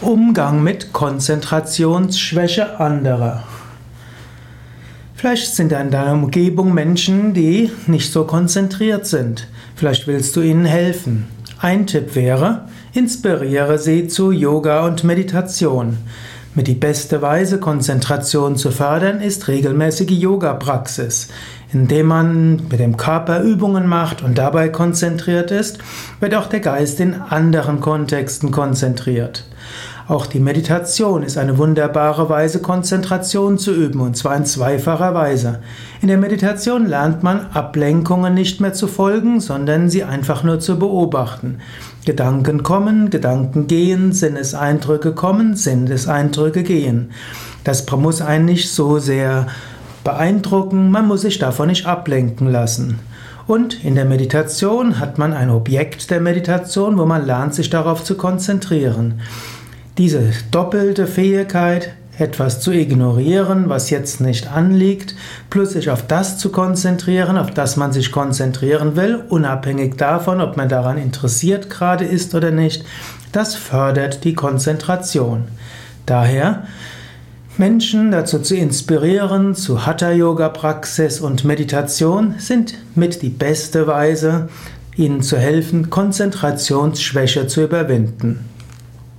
Umgang mit Konzentrationsschwäche anderer. Vielleicht sind in deiner Umgebung Menschen, die nicht so konzentriert sind. Vielleicht willst du ihnen helfen. Ein Tipp wäre, inspiriere sie zu Yoga und Meditation. Mit die beste Weise, Konzentration zu fördern, ist regelmäßige Yoga-Praxis. Indem man mit dem Körper Übungen macht und dabei konzentriert ist, wird auch der Geist in anderen Kontexten konzentriert. Auch die Meditation ist eine wunderbare Weise, Konzentration zu üben, und zwar in zweifacher Weise. In der Meditation lernt man, Ablenkungen nicht mehr zu folgen, sondern sie einfach nur zu beobachten. Gedanken kommen, Gedanken gehen, Sinneseindrücke kommen, Sinneseindrücke gehen. Das muss einen nicht so sehr beeindrucken, man muss sich davon nicht ablenken lassen. Und in der Meditation hat man ein Objekt der Meditation, wo man lernt, sich darauf zu konzentrieren. Diese doppelte Fähigkeit, etwas zu ignorieren, was jetzt nicht anliegt, plus sich auf das zu konzentrieren, auf das man sich konzentrieren will, unabhängig davon, ob man daran interessiert gerade ist oder nicht, das fördert die Konzentration. Daher Menschen dazu zu inspirieren, zu Hatha-Yoga-Praxis und Meditation sind mit die beste Weise, ihnen zu helfen, Konzentrationsschwäche zu überwinden.